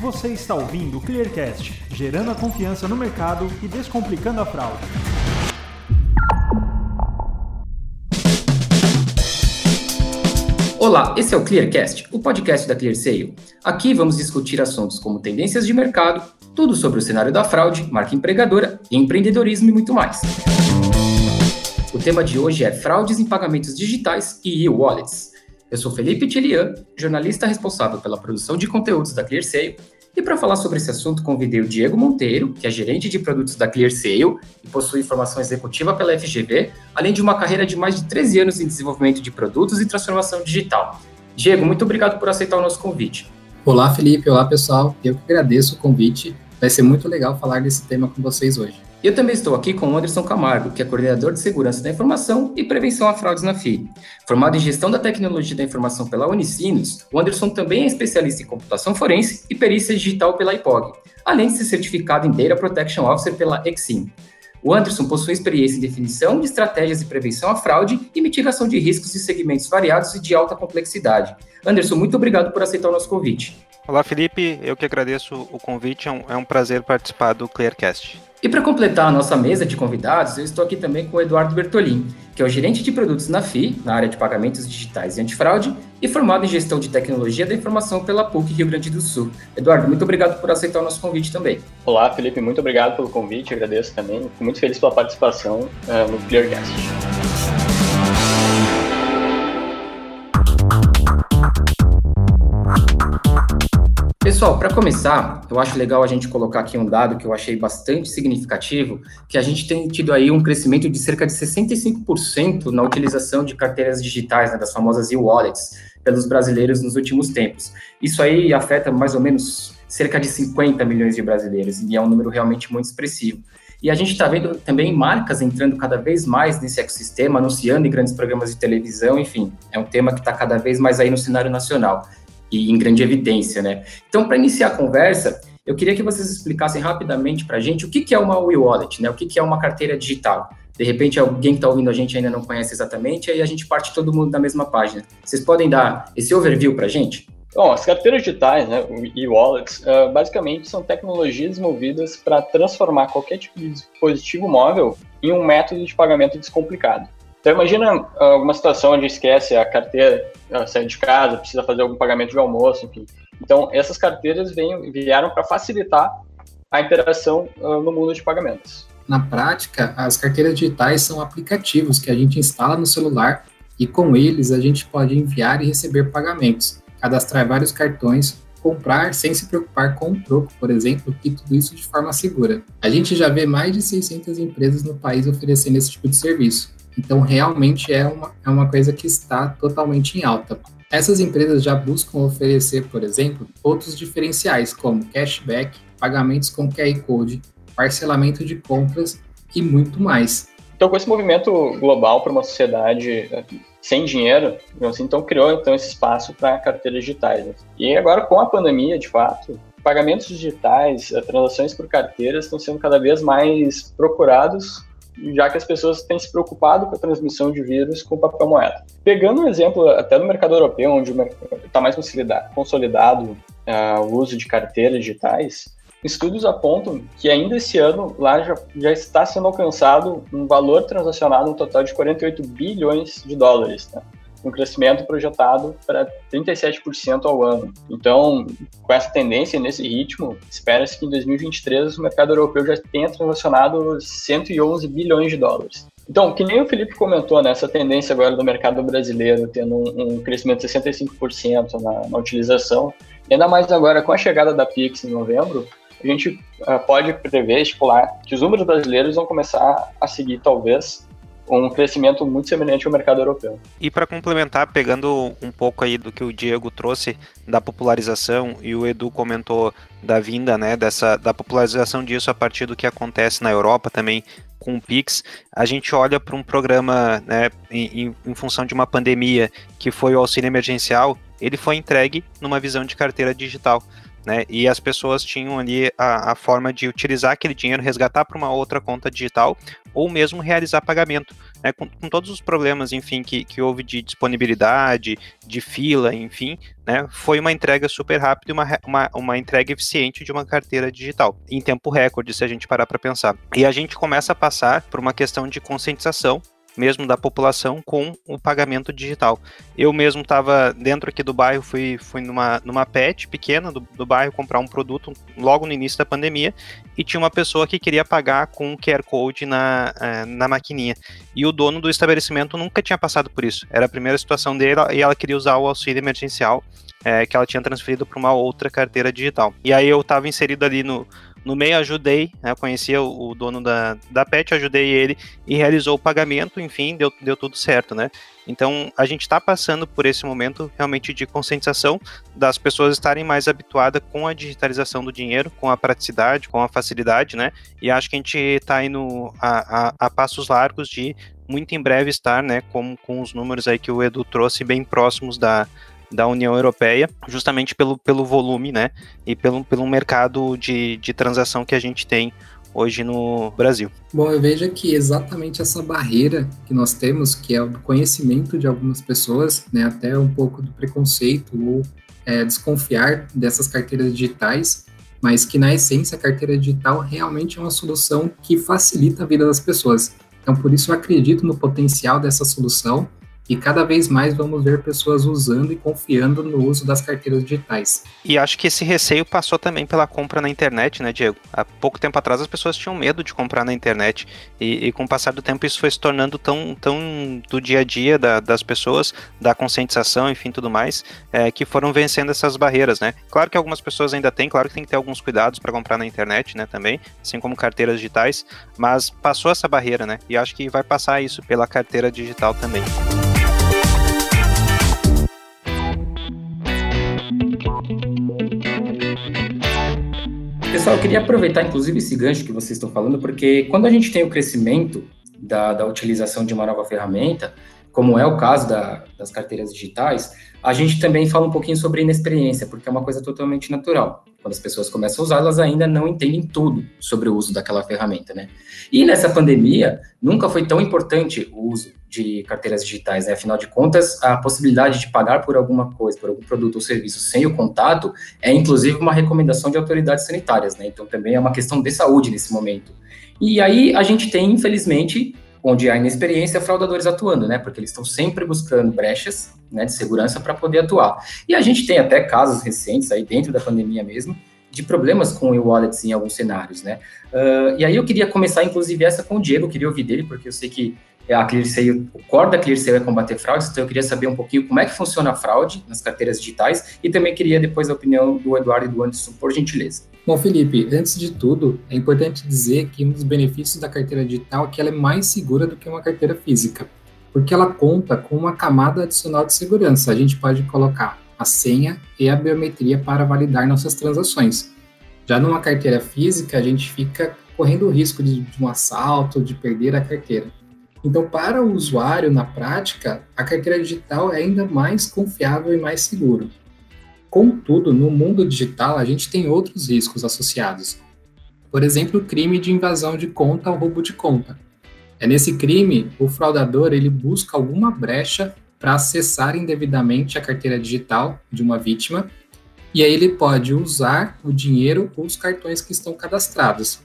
Você está ouvindo o Clearcast, gerando a confiança no mercado e descomplicando a fraude. Olá, esse é o Clearcast, o podcast da ClearSale. Aqui vamos discutir assuntos como tendências de mercado, tudo sobre o cenário da fraude, marca empregadora, empreendedorismo e muito mais. O tema de hoje é fraudes em pagamentos digitais e e-wallets. Eu sou Felipe Tilian, jornalista responsável pela produção de conteúdos da ClearSale, e para falar sobre esse assunto convidei o Diego Monteiro, que é gerente de produtos da ClearSale e possui formação executiva pela FGV, além de uma carreira de mais de 13 anos em desenvolvimento de produtos e transformação digital. Diego, muito obrigado por aceitar o nosso convite. Olá, Felipe. Olá, pessoal. Eu que agradeço o convite. Vai ser muito legal falar desse tema com vocês hoje. Eu também estou aqui com o Anderson Camargo, que é coordenador de segurança da informação e prevenção a fraudes na FI. Formado em gestão da tecnologia da informação pela Unicinos, o Anderson também é especialista em computação forense e perícia digital pela IPOG, além de ser certificado em Data Protection Officer pela Exim. O Anderson possui experiência em definição de estratégias de prevenção à fraude e mitigação de riscos de segmentos variados e de alta complexidade. Anderson, muito obrigado por aceitar o nosso convite. Olá, Felipe. Eu que agradeço o convite. É um, é um prazer participar do Clearcast. E para completar a nossa mesa de convidados, eu estou aqui também com o Eduardo Bertolin, que é o gerente de produtos na FI, na área de pagamentos digitais e antifraude, e formado em gestão de tecnologia da informação pela PUC Rio Grande do Sul. Eduardo, muito obrigado por aceitar o nosso convite também. Olá, Felipe, muito obrigado pelo convite, agradeço também. Fico muito feliz pela participação uh, no Clearcast. Pessoal, para começar, eu acho legal a gente colocar aqui um dado que eu achei bastante significativo, que a gente tem tido aí um crescimento de cerca de 65% na utilização de carteiras digitais, né, das famosas e-wallets, pelos brasileiros nos últimos tempos. Isso aí afeta mais ou menos cerca de 50 milhões de brasileiros, e é um número realmente muito expressivo. E a gente está vendo também marcas entrando cada vez mais nesse ecossistema, anunciando em grandes programas de televisão, enfim, é um tema que está cada vez mais aí no cenário nacional e em grande evidência, né? Então, para iniciar a conversa, eu queria que vocês explicassem rapidamente para a gente o que, que é uma e-wallet, né? O que, que é uma carteira digital. De repente, alguém que está ouvindo a gente ainda não conhece exatamente, aí a gente parte todo mundo da mesma página. Vocês podem dar esse overview para a gente? Bom, as carteiras digitais, né, e-wallets, uh, basicamente são tecnologias desenvolvidas para transformar qualquer tipo de dispositivo móvel em um método de pagamento descomplicado. Então imagina alguma situação onde esquece a carteira, sai de casa, precisa fazer algum pagamento de almoço, enfim. Então essas carteiras vêm, vieram para facilitar a interação uh, no mundo de pagamentos. Na prática, as carteiras digitais são aplicativos que a gente instala no celular e com eles a gente pode enviar e receber pagamentos, cadastrar vários cartões, comprar sem se preocupar com o troco, por exemplo, e tudo isso de forma segura. A gente já vê mais de 600 empresas no país oferecendo esse tipo de serviço. Então, realmente é uma, é uma coisa que está totalmente em alta. Essas empresas já buscam oferecer, por exemplo, outros diferenciais, como cashback, pagamentos com QR Code, parcelamento de compras e muito mais. Então, com esse movimento global para uma sociedade eh, sem dinheiro, assim, então criou então esse espaço para carteiras digitais. Né? E agora com a pandemia, de fato, pagamentos digitais, eh, transações por carteiras estão sendo cada vez mais procurados já que as pessoas têm se preocupado com a transmissão de vírus com papel moeda. Pegando um exemplo até no mercado europeu, onde está mais consolidado uh, o uso de carteiras digitais, estudos apontam que ainda esse ano lá já, já está sendo alcançado um valor transacionado um total de 48 bilhões de dólares. Né? Um crescimento projetado para 37% ao ano. Então, com essa tendência, nesse ritmo, espera-se que em 2023 o mercado europeu já tenha transacionado 111 bilhões de dólares. Então, que nem o Felipe comentou, né, essa tendência agora do mercado brasileiro tendo um, um crescimento de 65% na, na utilização, ainda mais agora com a chegada da Pix em novembro, a gente uh, pode prever, estipular que os números brasileiros vão começar a seguir, talvez, um crescimento muito semelhante ao mercado europeu. E para complementar, pegando um pouco aí do que o Diego trouxe da popularização e o Edu comentou da vinda, né, dessa da popularização disso a partir do que acontece na Europa também com o Pix, a gente olha para um programa, né, em, em função de uma pandemia que foi o auxílio emergencial ele foi entregue numa visão de carteira digital. Né? E as pessoas tinham ali a, a forma de utilizar aquele dinheiro, resgatar para uma outra conta digital ou mesmo realizar pagamento, né? com, com, todos os problemas, enfim, que, que houve de disponibilidade, de fila, enfim, né? Foi uma entrega super rápida e uma, uma, uma entrega eficiente de uma carteira digital, em tempo recorde, se a gente parar para pensar. E a gente começa a passar por uma questão de conscientização mesmo da população com o pagamento digital. Eu mesmo estava dentro aqui do bairro, fui, fui numa, numa pet pequena do, do bairro comprar um produto logo no início da pandemia e tinha uma pessoa que queria pagar com QR Code na, eh, na maquininha. E o dono do estabelecimento nunca tinha passado por isso. Era a primeira situação dele e ela queria usar o auxílio emergencial é, que ela tinha transferido para uma outra carteira digital. E aí eu estava inserido ali no, no meio, ajudei, né, conhecia o, o, dono da, da pet, ajudei ele e realizou o pagamento, enfim, deu, deu tudo certo, né? Então, a gente está passando por esse momento realmente de conscientização das pessoas estarem mais habituadas com a digitalização do dinheiro, com a praticidade, com a facilidade, né? E acho que a gente está indo a, a, a passos largos de muito em breve estar, né, com, com os números aí que o Edu trouxe bem próximos da, da União Europeia, justamente pelo, pelo volume, né, e pelo, pelo mercado de, de transação que a gente tem hoje no Brasil. Bom, eu vejo que exatamente essa barreira que nós temos, que é o conhecimento de algumas pessoas, né, até um pouco do preconceito ou é, desconfiar dessas carteiras digitais, mas que na essência a carteira digital realmente é uma solução que facilita a vida das pessoas. Então, por isso eu acredito no potencial dessa solução e cada vez mais vamos ver pessoas usando e confiando no uso das carteiras digitais. E acho que esse receio passou também pela compra na internet, né, Diego? Há pouco tempo atrás as pessoas tinham medo de comprar na internet e, e com o passar do tempo isso foi se tornando tão, tão do dia a dia da, das pessoas, da conscientização, enfim, tudo mais, é, que foram vencendo essas barreiras, né? Claro que algumas pessoas ainda têm, claro que tem que ter alguns cuidados para comprar na internet, né, também, assim como carteiras digitais, mas passou essa barreira, né? E acho que vai passar isso pela carteira digital também. Pessoal, eu queria aproveitar, inclusive, esse gancho que vocês estão falando, porque quando a gente tem o crescimento da, da utilização de uma nova ferramenta, como é o caso da, das carteiras digitais, a gente também fala um pouquinho sobre inexperiência, porque é uma coisa totalmente natural. Quando as pessoas começam a usar, elas ainda não entendem tudo sobre o uso daquela ferramenta, né? E nessa pandemia, nunca foi tão importante o uso de carteiras digitais, né? Afinal de contas, a possibilidade de pagar por alguma coisa, por algum produto ou serviço sem o contato, é inclusive uma recomendação de autoridades sanitárias, né? Então também é uma questão de saúde nesse momento. E aí a gente tem, infelizmente, onde há inexperiência, fraudadores atuando, né? Porque eles estão sempre buscando brechas né, de segurança para poder atuar. E a gente tem até casos recentes aí dentro da pandemia mesmo, de problemas com e-wallets em alguns cenários, né? Uh, e aí eu queria começar, inclusive, essa com o Diego, queria ouvir dele, porque eu sei que a ClearSale, o core da ClearSale é combater fraudes, então eu queria saber um pouquinho como é que funciona a fraude nas carteiras digitais e também queria depois a opinião do Eduardo e do Anderson, por gentileza. Bom, Felipe, antes de tudo, é importante dizer que um dos benefícios da carteira digital é que ela é mais segura do que uma carteira física, porque ela conta com uma camada adicional de segurança. A gente pode colocar a senha e a biometria para validar nossas transações. Já numa carteira física, a gente fica correndo o risco de, de um assalto, de perder a carteira. Então, para o usuário, na prática, a carteira digital é ainda mais confiável e mais seguro. Contudo, no mundo digital, a gente tem outros riscos associados. Por exemplo, o crime de invasão de conta ou roubo de conta. É nesse crime, o fraudador ele busca alguma brecha para acessar indevidamente a carteira digital de uma vítima, e aí ele pode usar o dinheiro ou os cartões que estão cadastrados.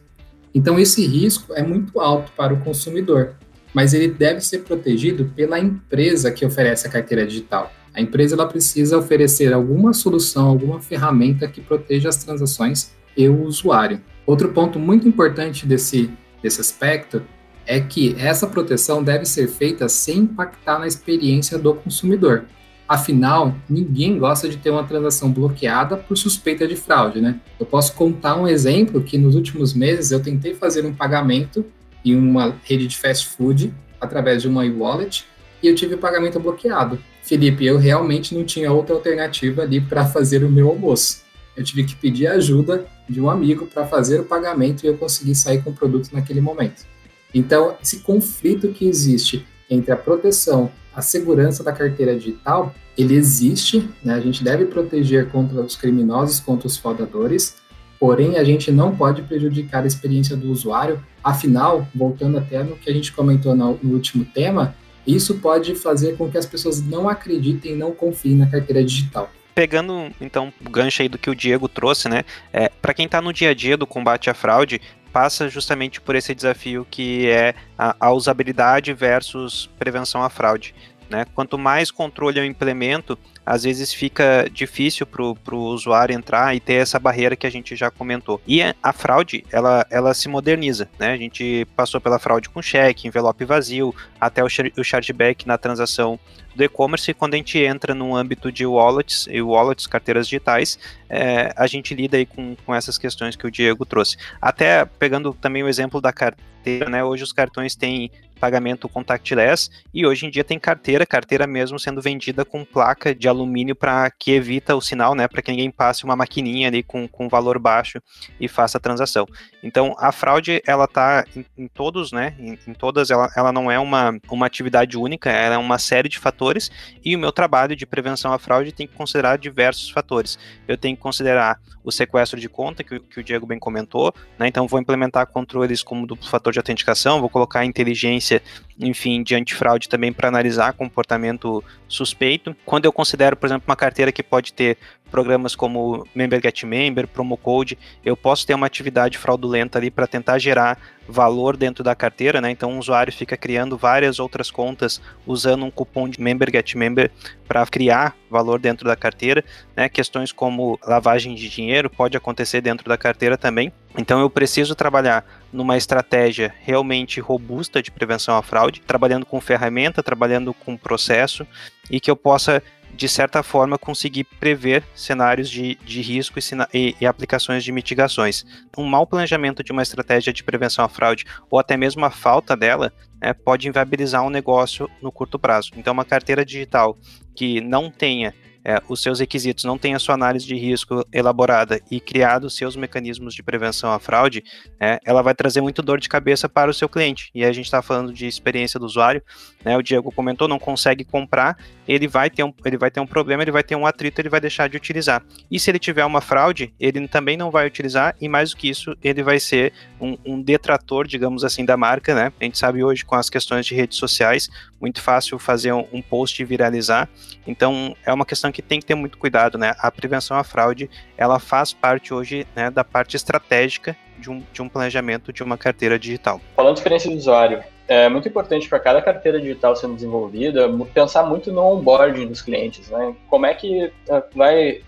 Então esse risco é muito alto para o consumidor, mas ele deve ser protegido pela empresa que oferece a carteira digital. A empresa ela precisa oferecer alguma solução, alguma ferramenta que proteja as transações e o usuário. Outro ponto muito importante desse, desse aspecto é que essa proteção deve ser feita sem impactar na experiência do consumidor. Afinal, ninguém gosta de ter uma transação bloqueada por suspeita de fraude, né? Eu posso contar um exemplo que nos últimos meses eu tentei fazer um pagamento em uma rede de fast food através de uma e-wallet e eu tive o pagamento bloqueado. Felipe, eu realmente não tinha outra alternativa ali para fazer o meu almoço. Eu tive que pedir ajuda de um amigo para fazer o pagamento e eu consegui sair com o produto naquele momento. Então, esse conflito que existe entre a proteção, a segurança da carteira digital ele existe, né? a gente deve proteger contra os criminosos, contra os fraudadores, porém a gente não pode prejudicar a experiência do usuário. Afinal, voltando até no que a gente comentou no, último tema, isso pode fazer com que as pessoas não acreditem, não confiem na carteira digital pegando então o gancho aí do que o Diego trouxe, né? É, para quem está no dia a dia do combate à fraude, passa justamente por esse desafio que é a, a usabilidade versus prevenção à fraude. Né? Quanto mais controle eu implemento, às vezes fica difícil para o usuário entrar e ter essa barreira que a gente já comentou. E a fraude, ela, ela se moderniza, né? A gente passou pela fraude com cheque, envelope vazio, até o, o chargeback na transação do e-commerce, e quando a gente entra no âmbito de wallets e wallets, carteiras digitais, é, a gente lida aí com, com essas questões que o Diego trouxe. Até pegando também o exemplo da carteira, né? Hoje os cartões têm pagamento contactless e hoje em dia tem carteira, carteira mesmo sendo vendida com placa de alumínio para que evita o sinal, né, para que ninguém passe uma maquininha ali com, com valor baixo e faça a transação. Então a fraude ela tá em, em todos, né, em, em, todas ela, ela não é uma, uma atividade única, ela é uma série de fatores e o meu trabalho de prevenção à fraude tem que considerar diversos fatores. Eu tenho que considerar o sequestro de conta que, que o Diego bem comentou, né, então vou implementar controles como duplo fator de autenticação, vou colocar inteligência enfim, de antifraude também para analisar comportamento suspeito. Quando eu considero, por exemplo, uma carteira que pode ter programas como Member Get Member, Promo Code, eu posso ter uma atividade fraudulenta ali para tentar gerar valor dentro da carteira, né? Então o usuário fica criando várias outras contas usando um cupom de Member Get Member para criar valor dentro da carteira, né? Questões como lavagem de dinheiro pode acontecer dentro da carteira também. Então eu preciso trabalhar numa estratégia realmente robusta de prevenção à fraude, trabalhando com ferramenta, trabalhando com processo e que eu possa de certa forma, conseguir prever cenários de, de risco e, e, e, aplicações de mitigações. Um mau planejamento de uma estratégia de prevenção à fraude, ou até mesmo a falta dela, é, pode inviabilizar um negócio no curto prazo. Então, uma carteira digital que não tenha é, os seus requisitos, não tem a sua análise de risco elaborada e criado os seus mecanismos de prevenção à fraude, é, ela vai trazer muito dor de cabeça para o seu cliente. E a gente está falando de experiência do usuário, né, o Diego comentou, não consegue comprar, ele vai, ter um, ele vai ter um problema, ele vai ter um atrito, ele vai deixar de utilizar. E se ele tiver uma fraude, ele também não vai utilizar, e mais do que isso, ele vai ser um, um detrator, digamos assim, da marca, né? A gente sabe hoje com as questões de redes sociais, muito fácil fazer um, um post e viralizar. Então, é uma questão que tem que ter muito cuidado, né? A prevenção à fraude, ela faz parte hoje né, da parte estratégica de um, de um planejamento de uma carteira digital. Falando de experiência do usuário, é muito importante para cada carteira digital sendo desenvolvida pensar muito no onboarding dos clientes, né? Como é que é, vai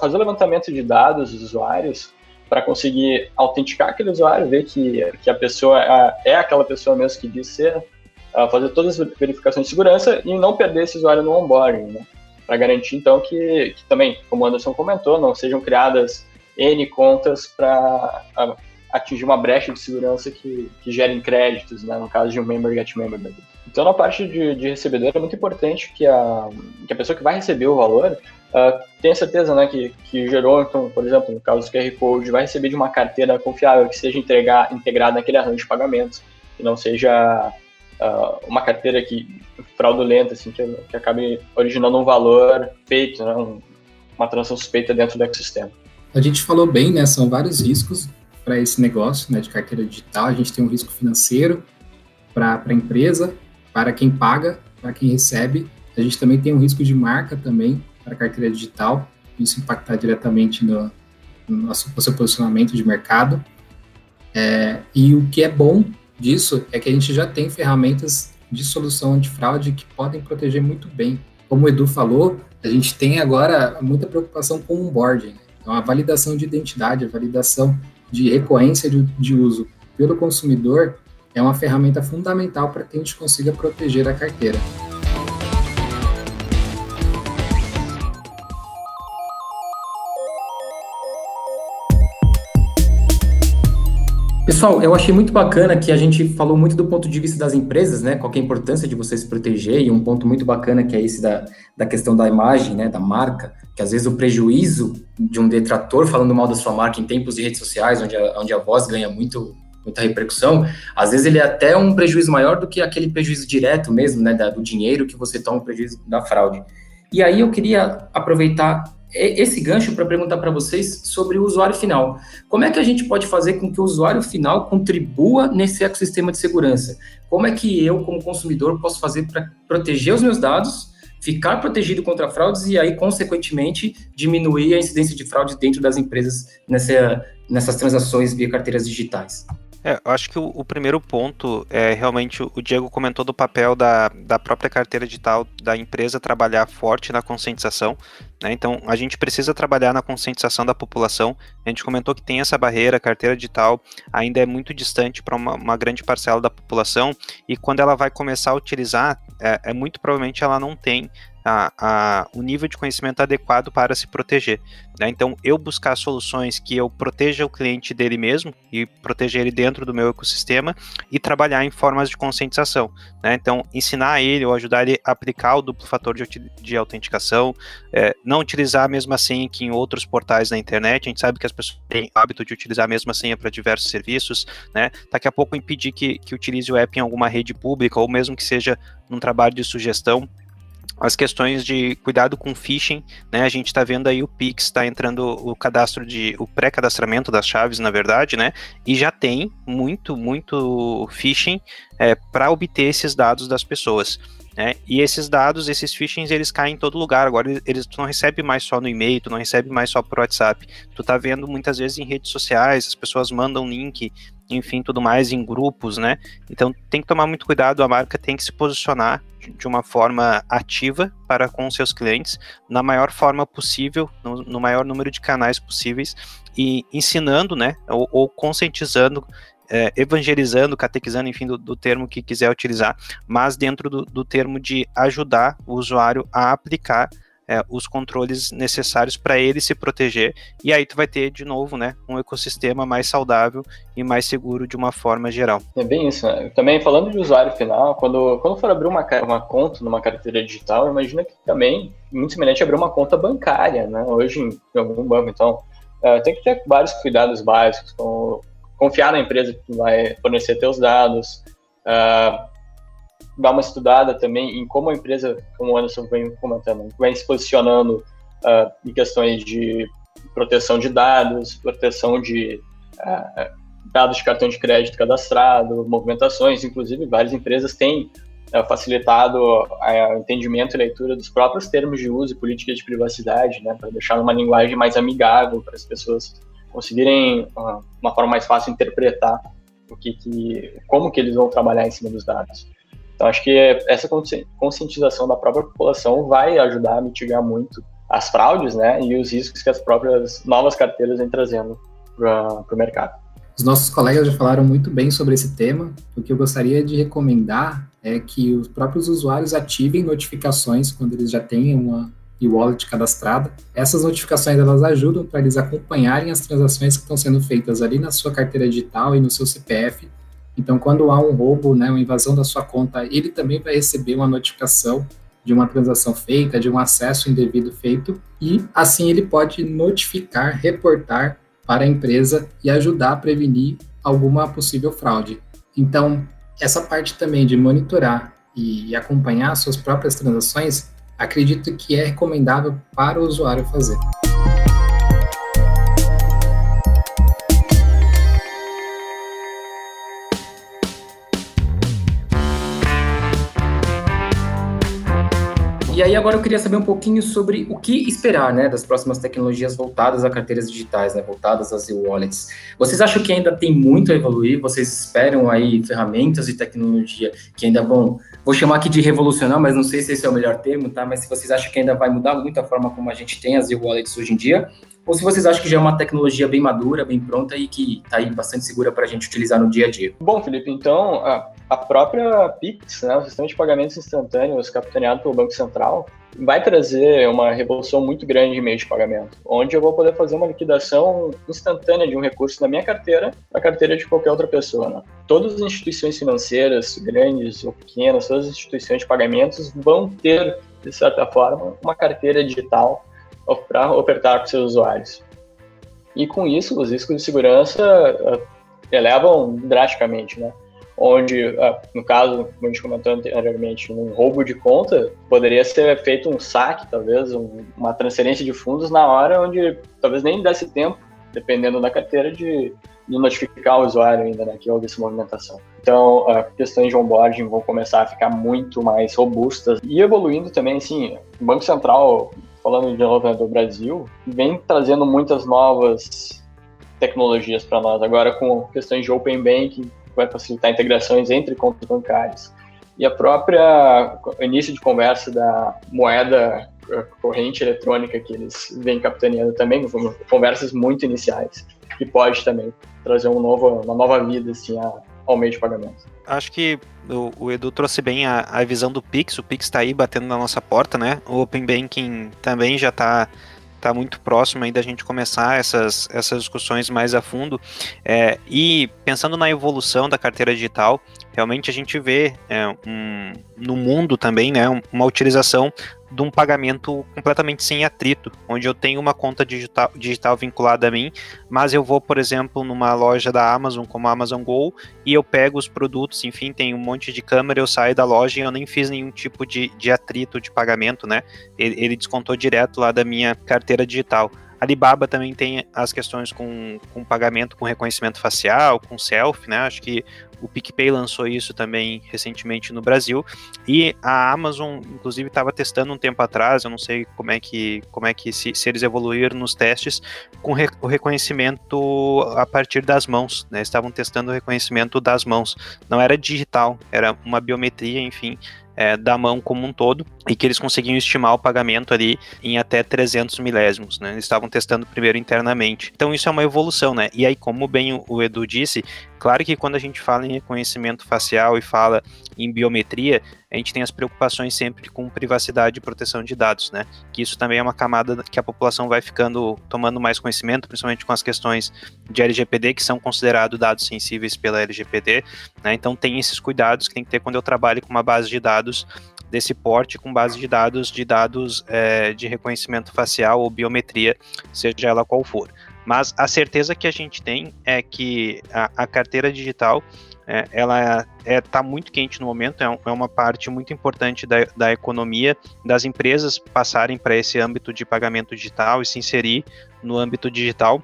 fazer o levantamento de dados dos usuários para conseguir autenticar aquele usuário, ver que, que a pessoa é, é aquela pessoa mesmo que diz ser, fazer todas as verificações de segurança e não perder esse usuário no onboarding, né? para garantir então que, que, também, como o Anderson comentou, não sejam criadas N contas para atingir uma brecha de segurança que, que gerem créditos, né, no caso de um member get member. Então, na parte de, de recebedor, é muito importante que a, que a pessoa que vai receber o valor uh, tenha certeza né, que, que gerou, então, por exemplo, no caso do QR Code, vai receber de uma carteira confiável, que seja entregar, integrada naquele arranjo de pagamentos, que não seja uh, uma carteira que fraudulenta, assim, que, que acabe originando um valor feito, né, um, uma transação suspeita dentro do ecossistema. A gente falou bem, né? São vários riscos para esse negócio né, de carteira digital. A gente tem um risco financeiro para a empresa, para quem paga, para quem recebe. A gente também tem um risco de marca também para a carteira digital. Isso impactar diretamente no, no seu posicionamento de mercado. É, e o que é bom disso é que a gente já tem ferramentas de solução antifraude que podem proteger muito bem. Como o Edu falou, a gente tem agora muita preocupação com o onboarding. Então, a validação de identidade, a validação de recorrência de, de uso pelo consumidor é uma ferramenta fundamental para que a gente consiga proteger a carteira. Pessoal, eu achei muito bacana que a gente falou muito do ponto de vista das empresas, né? Qual é a importância de você se proteger, e um ponto muito bacana que é esse da, da questão da imagem, né? Da marca, que às vezes o prejuízo de um detrator falando mal da sua marca em tempos de redes sociais, onde a, onde a voz ganha muito, muita repercussão, às vezes ele é até um prejuízo maior do que aquele prejuízo direto mesmo, né? Da, do dinheiro que você toma o prejuízo da fraude. E aí eu queria aproveitar esse gancho para perguntar para vocês sobre o usuário final. Como é que a gente pode fazer com que o usuário final contribua nesse ecossistema de segurança? Como é que eu, como consumidor, posso fazer para proteger os meus dados, ficar protegido contra fraudes e aí, consequentemente, diminuir a incidência de fraude dentro das empresas nessa, nessas transações via carteiras digitais? É, eu acho que o, o, primeiro ponto é realmente o Diego comentou do papel da, da própria carteira digital da empresa trabalhar forte na conscientização. Né? Então, a gente precisa trabalhar na conscientização da população. A gente comentou que tem essa barreira, a carteira digital ainda é muito distante para uma, uma, grande parcela da população, e quando ela vai começar a utilizar, é, é muito provavelmente ela não tem a, a, o nível de conhecimento adequado para se proteger. Né? Então, eu buscar soluções que eu proteja o cliente dele mesmo e proteja ele dentro do meu ecossistema e trabalhar em formas de conscientização. Né? Então, ensinar ele ou ajudar ele a aplicar o duplo fator de, de autenticação, é, não utilizar a mesma senha que em outros portais da internet. A gente sabe que as pessoas têm hábito de utilizar a mesma senha para diversos serviços. Né? Daqui a pouco impedir que, que utilize o app em alguma rede pública ou mesmo que seja num trabalho de sugestão as questões de cuidado com phishing, né? A gente está vendo aí o Pix está entrando o cadastro de o pré-cadastramento das chaves, na verdade, né? E já tem muito, muito phishing é, para obter esses dados das pessoas. Né? E esses dados, esses phishings, eles caem em todo lugar. Agora eles tu não recebe mais só no e-mail, tu não recebe mais só por WhatsApp. Tu tá vendo muitas vezes em redes sociais, as pessoas mandam link, enfim, tudo mais em grupos, né? Então tem que tomar muito cuidado, a marca tem que se posicionar de uma forma ativa para com seus clientes, na maior forma possível, no, no maior número de canais possíveis, e ensinando, né, ou, ou conscientizando é, evangelizando, catequizando, enfim, do, do, termo que quiser utilizar, mas dentro do, do termo de ajudar o usuário a aplicar é, os controles necessários para ele se proteger, e aí tu vai ter de novo, né, um ecossistema mais saudável e mais seguro de uma forma geral. É bem isso, né? Também falando de usuário final, quando, quando for abrir uma, uma conta numa carteira digital, imagina que também, muito semelhante, abrir uma conta bancária, né, hoje em, em algum banco, então, é, tem que ter vários cuidados básicos, como confiar na empresa que vai fornecer teus dados, uh, dar uma estudada também em como a empresa, como o Anderson vem comentando, vem se posicionando uh, em questões de proteção de dados, proteção de uh, dados de cartão de crédito cadastrado, movimentações, inclusive várias empresas têm facilitado o entendimento e leitura dos próprios termos de uso e políticas de privacidade, né, para deixar uma linguagem mais amigável para as pessoas conseguirem uh, uma forma mais fácil interpretar o que, que, como que eles vão trabalhar em cima dos dados. Então acho que essa conscientização da própria população vai ajudar a mitigar muito as fraudes, né, e os riscos que as próprias novas carteiras vêm trazendo para o mercado. Os nossos colegas já falaram muito bem sobre esse tema. O que eu gostaria de recomendar é que os próprios usuários ativem notificações quando eles já têm uma e wallet cadastrada. Essas notificações elas ajudam para eles acompanharem as transações que estão sendo feitas ali na sua carteira digital e no seu CPF. Então, quando há um roubo, né, uma invasão da sua conta, ele também vai receber uma notificação de uma transação feita, de um acesso indevido feito, e assim ele pode notificar, reportar para a empresa e ajudar a prevenir alguma possível fraude. Então, essa parte também de monitorar e acompanhar suas próprias transações acredito que é recomendável para o usuário fazer. Agora eu queria saber um pouquinho sobre o que esperar, né, das próximas tecnologias voltadas a carteiras digitais, né, voltadas às e-wallets. Vocês acham que ainda tem muito a evoluir? Vocês esperam aí ferramentas e tecnologia que ainda vão, vou chamar aqui de revolucionar, mas não sei se esse é o melhor termo, tá? Mas se vocês acham que ainda vai mudar muito a forma como a gente tem as e-wallets hoje em dia, ou se vocês acham que já é uma tecnologia bem madura, bem pronta e que está aí bastante segura para a gente utilizar no dia a dia. Bom, Felipe, então a, a própria Pix, né, o sistema de pagamentos instantâneos capitaneado pelo Banco Central, vai trazer uma revolução muito grande em meio de pagamento, onde eu vou poder fazer uma liquidação instantânea de um recurso da minha carteira para a carteira de qualquer outra pessoa. Né? Todas as instituições financeiras, grandes ou pequenas, todas as instituições de pagamentos vão ter, de certa forma, uma carteira digital para ofertar para seus usuários. E com isso, os riscos de segurança uh, elevam drasticamente, né? Onde, ah, no caso, como a gente comentou anteriormente, um roubo de conta, poderia ser feito um saque, talvez, um, uma transferência de fundos na hora onde talvez nem desse tempo, dependendo da carteira, de, notificar o usuário ainda né, que houve essa movimentação. Então, uh, questões de onboarding vão começar a ficar muito mais robustas e evoluindo também, assim, o Banco Central, falando de novo né, do Brasil, vem trazendo muitas novas tecnologias para nós, agora com questões de Open Banking, vai facilitar integrações entre contas bancárias. E a própria início de conversa da moeda eh, corrente eletrônica que eles vêm capitaneando também, conversas muito iniciais, que pode também trazer um novo, uma nova vida assim, ao meio de pagamento. Acho que o, o Edu trouxe bem a, a, visão do Pix, o Pix está aí batendo na nossa porta, né? O Open Banking também já está está muito próximo aí da gente começar essas, essas discussões mais a fundo. É, e pensando na evolução da carteira digital, realmente a gente vê é, um, no mundo também né, uma utilização de um pagamento completamente sem atrito, onde eu tenho uma conta digital, digital vinculada a mim, mas eu vou, por exemplo, numa loja da Amazon, como a Amazon Go, e eu pego os produtos, enfim, tem um monte de câmera, eu saio da loja e eu nem fiz nenhum tipo de, de atrito de pagamento, né? Ele, ele descontou direto lá da minha carteira digital. Alibaba também tem as questões com, com pagamento com reconhecimento facial, com selfie, né? Acho que o PicPay lançou isso também recentemente no Brasil. E a Amazon, inclusive, estava testando um tempo atrás, eu não sei como é que, como é que se, se eles evoluíram nos testes, com re, o reconhecimento a partir das mãos. Né? Estavam testando o reconhecimento das mãos. Não era digital, era uma biometria, enfim, é, da mão como um todo e que eles conseguiam estimar o pagamento ali em até 300 milésimos, né? Eles estavam testando primeiro internamente. Então isso é uma evolução, né? E aí, como bem o Edu disse, Claro que quando a gente fala em reconhecimento facial e fala em biometria, a gente tem as preocupações sempre com privacidade e proteção de dados, né? Que isso também é uma camada que a população vai ficando tomando mais conhecimento, principalmente com as questões de LGPD, que são considerados dados sensíveis pela LGPD, né? Então tem esses cuidados que tem que ter quando eu trabalho com uma base de dados desse porte com base de dados de dados é, de reconhecimento facial ou biometria, seja ela qual for. Mas a certeza que a gente tem é que a, a carteira digital é, ela está é, tá muito quente no momento, é, um, é, uma parte muito importante da, da economia, das empresas passarem para esse âmbito de pagamento digital e se inserir no âmbito digital.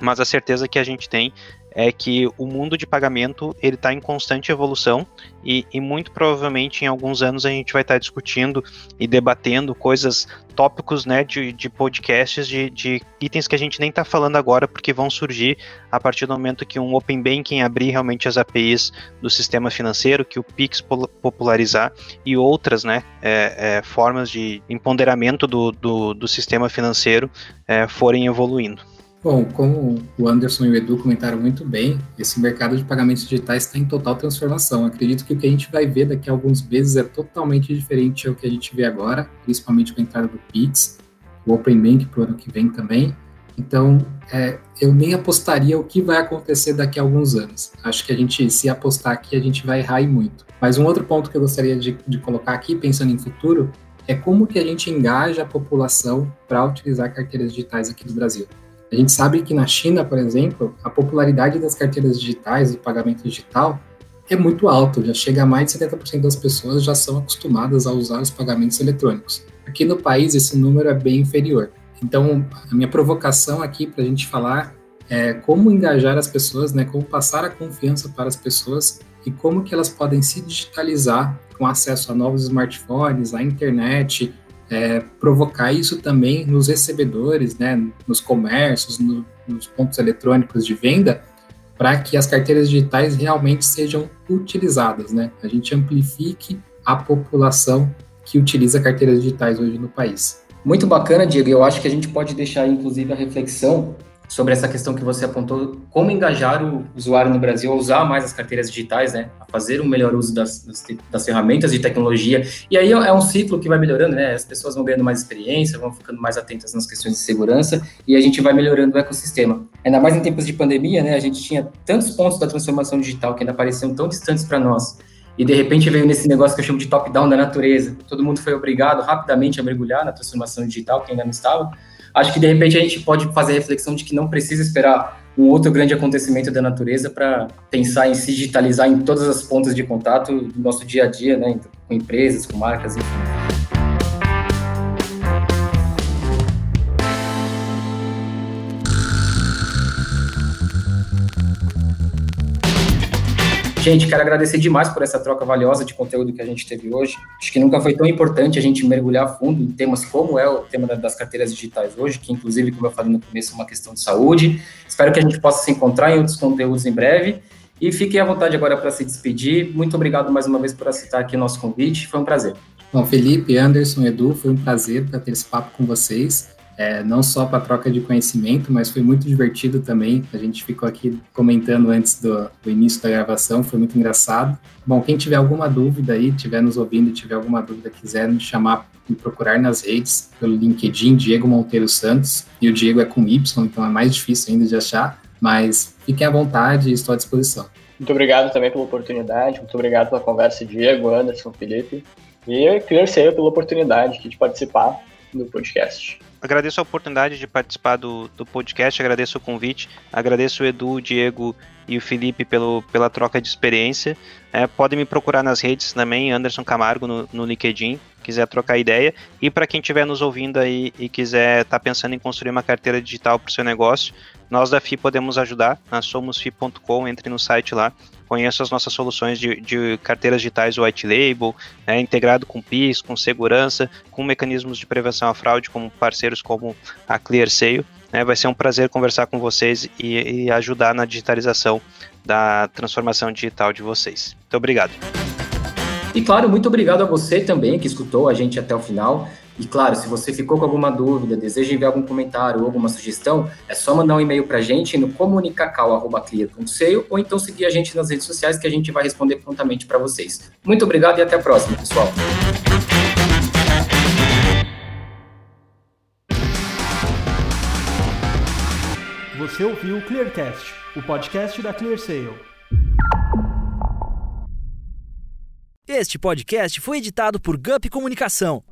Mas a certeza que a gente tem é que o mundo de pagamento ele está em constante evolução e, e, muito provavelmente em alguns anos a gente vai estar tá discutindo e debatendo coisas, tópicos né, de, de podcasts de, de itens que a gente nem está falando agora porque vão surgir a partir do momento que um Open Banking abrir realmente as APIs do sistema financeiro, que o Pix popularizar e outras né, é, é, formas de empoderamento do, do, do sistema financeiro é, forem evoluindo. Bom, como o Anderson e o Edu comentaram muito bem, esse mercado de pagamentos digitais está em total transformação. Acredito que o que a gente vai ver daqui a alguns meses é totalmente diferente ao que a gente vê agora, principalmente com a entrada do Pix, o Open Bank para o ano que vem também. Então, é, eu nem apostaria o que vai acontecer daqui a alguns anos. Acho que a gente, se apostar aqui, a gente vai errar muito. Mas um outro ponto que eu gostaria de, de colocar aqui, pensando em futuro, é como que a gente engaja a população para utilizar carteiras digitais aqui no Brasil. A gente sabe que na China, por exemplo, a popularidade das carteiras digitais, do pagamento digital, é muito alto, já chega a mais de 70% das pessoas já são acostumadas a usar os pagamentos eletrônicos. Aqui no país, esse número é bem inferior. Então, a minha provocação aqui para a gente falar é como engajar as pessoas, né, como passar a confiança para as pessoas e como que elas podem se digitalizar com acesso a novos smartphones, à internet, é, provocar isso também nos recebedores, né, nos comércios, no, nos pontos eletrônicos de venda, para que as carteiras digitais realmente sejam utilizadas, né? A gente amplifique a população que utiliza carteiras digitais hoje no país. Muito bacana, Diego. Eu acho que a gente pode deixar, inclusive, a reflexão sobre essa questão que você apontou, como engajar o usuário no Brasil a usar mais as carteiras digitais, né, a fazer um melhor uso das, das, das, ferramentas de tecnologia. E aí é um ciclo que vai melhorando, né, as pessoas vão ganhando mais experiência, vão ficando mais atentas nas questões de segurança e a gente vai melhorando o ecossistema. Ainda mais em tempos de pandemia, né, a gente tinha tantos pontos da transformação digital que ainda pareciam tão distantes para nós. E de repente veio nesse negócio que eu chamo de top-down da natureza. Todo mundo foi obrigado rapidamente a mergulhar na transformação digital, que ainda não estava acho que de repente a gente pode fazer a reflexão de que não precisa esperar um outro grande acontecimento da natureza para pensar em se digitalizar em todas as pontas de contato do nosso dia a dia, né, com empresas, com marcas, enfim. Gente, quero agradecer demais por essa troca valiosa de conteúdo que a gente teve hoje. Acho que nunca foi tão importante a gente mergulhar fundo em temas como é o tema das carteiras digitais hoje, que inclusive, como eu falei no começo, é uma questão de saúde. Espero que a gente possa se encontrar em outros conteúdos em breve. E fiquem à vontade agora para se despedir. Muito obrigado mais uma vez por aceitar aqui o nosso convite. Foi um prazer. Bom, Felipe, Anderson, Edu, foi um prazer para ter esse papo com vocês é, não só para troca de conhecimento, mas foi muito divertido também. A gente ficou aqui comentando antes do, do, início da gravação, foi muito engraçado. Bom, quem tiver alguma dúvida aí, tiver nos ouvindo e tiver alguma dúvida, quiser me chamar, me procurar nas redes, pelo LinkedIn, Diego Monteiro Santos, e o Diego é com Y, então é mais difícil ainda de achar, mas fiquem à vontade e estou à disposição. Muito obrigado também pela oportunidade, muito obrigado pela conversa, Diego, Anderson, Felipe, e Clear pela oportunidade de participar do podcast agradeço a oportunidade de participar do, do podcast, agradeço o convite, agradeço o Edu, o Diego e o Felipe pelo, pela troca de experiência. É, podem me procurar nas redes também, Anderson Camargo no, no LinkedIn, quiser trocar ideia. E para quem estiver nos ouvindo aí e quiser estar tá pensando em construir uma carteira digital para o seu negócio, nós da FI podemos ajudar. Nós somos FI.com, entre no site lá, conheça as nossas soluções de, de carteiras digitais white label, né, integrado com PIS, com segurança, com mecanismos de prevenção à fraude, como parceiros como a ClearSale. Né, vai ser um prazer conversar com vocês e, e ajudar na digitalização da transformação digital de vocês. Muito obrigado. E claro, muito obrigado a você também que escutou a gente até o final. E claro, se você ficou com alguma dúvida, deseja enviar algum comentário ou alguma sugestão, é só mandar um e-mail para a gente no comunicacal.clear.seio ou então seguir a gente nas redes sociais que a gente vai responder prontamente para vocês. Muito obrigado e até a próxima, pessoal. Você ouviu o Clearcast, o podcast da ClearSale. Este podcast foi editado por Gup Comunicação.